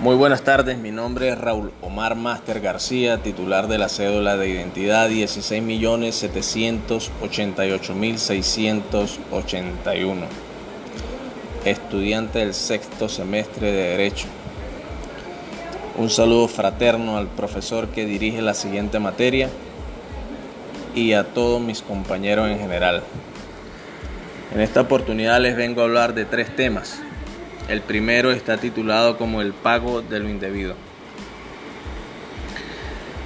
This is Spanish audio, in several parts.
Muy buenas tardes, mi nombre es Raúl Omar Master García, titular de la cédula de identidad 16.788.681, estudiante del sexto semestre de Derecho. Un saludo fraterno al profesor que dirige la siguiente materia y a todos mis compañeros en general. En esta oportunidad les vengo a hablar de tres temas el primero está titulado como el pago de lo indebido.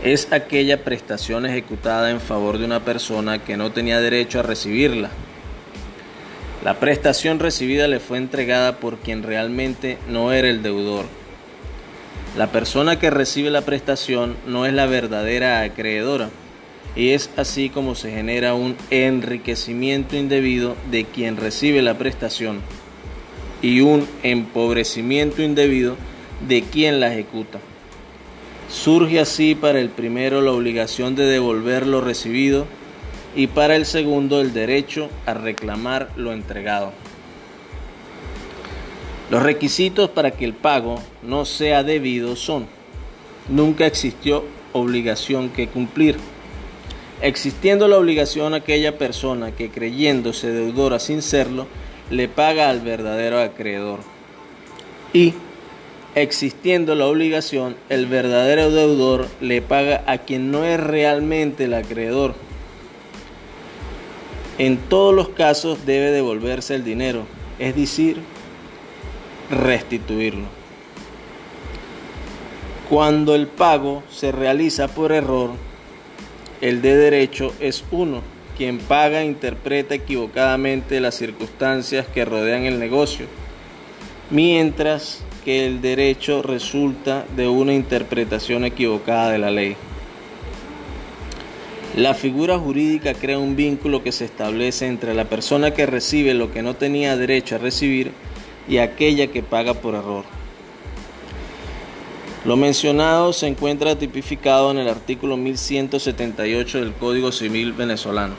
Es aquella prestación ejecutada en favor de una persona que no tenía derecho a recibirla. La prestación recibida le fue entregada por quien realmente no era el deudor. La persona que recibe la prestación no es la verdadera acreedora y es así como se genera un enriquecimiento indebido de quien recibe la prestación y un empobrecimiento indebido de quien la ejecuta. Surge así para el primero la obligación de devolver lo recibido y para el segundo el derecho a reclamar lo entregado. Los requisitos para que el pago no sea debido son, nunca existió obligación que cumplir. Existiendo la obligación aquella persona que creyéndose deudora sin serlo, le paga al verdadero acreedor. Y, existiendo la obligación, el verdadero deudor le paga a quien no es realmente el acreedor. En todos los casos debe devolverse el dinero, es decir, restituirlo. Cuando el pago se realiza por error, el de derecho es uno quien paga interpreta equivocadamente las circunstancias que rodean el negocio, mientras que el derecho resulta de una interpretación equivocada de la ley. La figura jurídica crea un vínculo que se establece entre la persona que recibe lo que no tenía derecho a recibir y aquella que paga por error. Lo mencionado se encuentra tipificado en el artículo 1178 del Código Civil venezolano.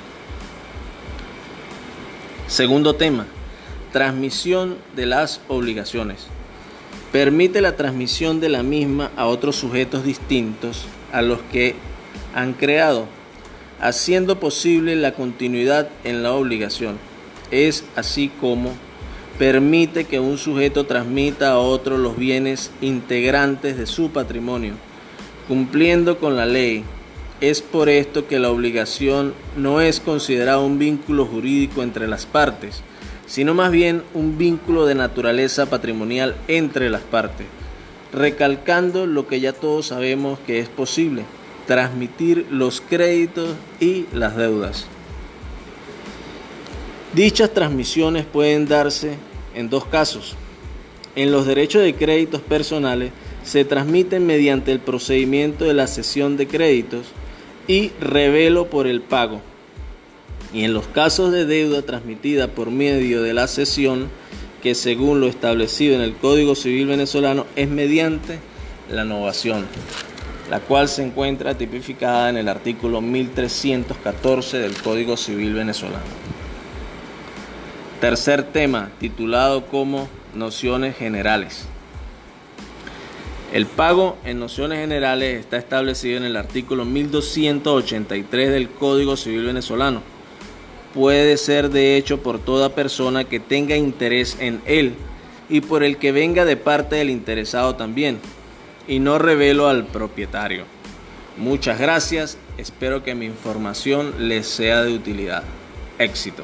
Segundo tema, transmisión de las obligaciones. Permite la transmisión de la misma a otros sujetos distintos a los que han creado, haciendo posible la continuidad en la obligación. Es así como permite que un sujeto transmita a otro los bienes integrantes de su patrimonio, cumpliendo con la ley. Es por esto que la obligación no es considerada un vínculo jurídico entre las partes, sino más bien un vínculo de naturaleza patrimonial entre las partes, recalcando lo que ya todos sabemos que es posible, transmitir los créditos y las deudas. Dichas transmisiones pueden darse en dos casos. En los derechos de créditos personales se transmiten mediante el procedimiento de la cesión de créditos y revelo por el pago. Y en los casos de deuda transmitida por medio de la cesión, que según lo establecido en el Código Civil venezolano es mediante la novación, la cual se encuentra tipificada en el artículo 1314 del Código Civil venezolano. Tercer tema, titulado como Nociones Generales. El pago en nociones generales está establecido en el artículo 1283 del Código Civil venezolano. Puede ser de hecho por toda persona que tenga interés en él y por el que venga de parte del interesado también, y no revelo al propietario. Muchas gracias, espero que mi información les sea de utilidad. Éxito.